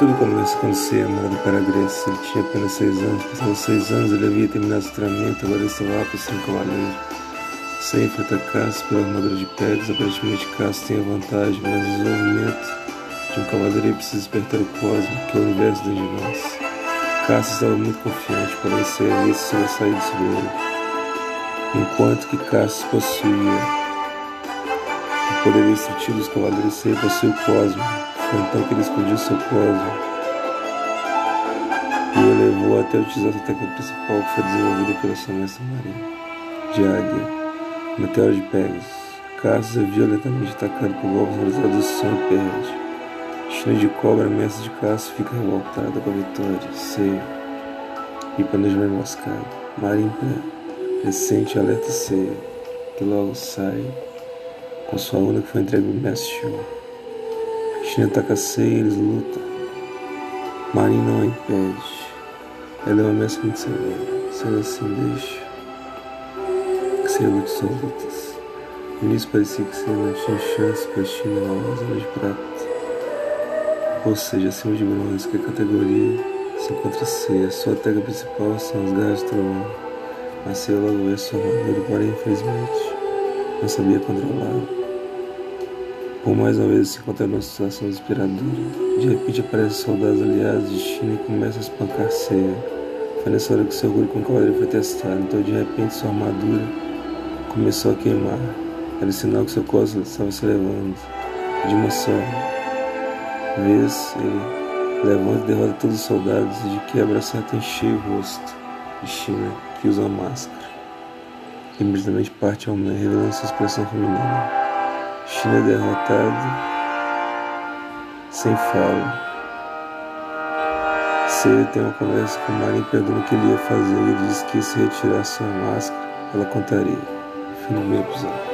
Tudo começa quando Sei é mandado para a Grécia. Ele tinha apenas seis anos. Passados seis anos, ele havia terminado o treinamento, agora estava apto a um cavaleiro. Sei enfrenta Cass pela armadura de Pegasus. Aparentemente, Cass tem a vantagem, mas o desenvolvimento de um cavaleiro precisa despertar o cosmo, que é o universo dentro de nós. Estava muito confiante, porém Sei havia se sobressaído sobre ele. Enquanto que Cass possuía o poder destrutivo dos cavaleiros, Sei possuía o cosmo. Então que ele explodiu seu cosmo e o levou até utilizar sua técnica principal que foi desenvolvida pela sua mestra marinha, de águia. Meteoro de Pegasus. Cassius é violentamente atacado por golpes realizados do som e perde. China de Cobra, mestre de Cassius, fica revoltada com a vitória. Ceia. E planeja uma emboscada. Marinha recente alerta Ceia, que logo sai com sua onda que foi entregue ao mestre. China ataca Ceia e eles lutam. Marin não a impede. Ela é uma mestre muito severa. Sendo assim, deixa que Ceia lute suas lutas. No início parecia que Ceia não tinha chance para China na zona de prata. Ou seja, acima de bronze, que a categoria se encontra Ceia. Sua técnica principal são as garras de trovão. Mas Ceia logo vê sua armadura, porém, infelizmente, não sabia controlar. Por mais uma vez se encontra numa situação desesperadora. De repente aparecem soldados aliados de China e começam a espancar Ceia. Foi nessa hora que seu orgulho com o cavaleiro foi testado, então de repente sua armadura começou a queimar. Era sinal que seu cosmo estava se elevando. De uma só vez, ele levanta e derrota todos os soldados e de quebra acerta em cheio o rosto de China, que usa máscara. E imediatamente parte ao meio, revelando sua expressão feminina. China derrotado sem fala. Ceia tem uma conversa com Marin perguntando o que ele ia fazer e diz que se retirar sua máscara, ela contaria. Fim do meu episódio.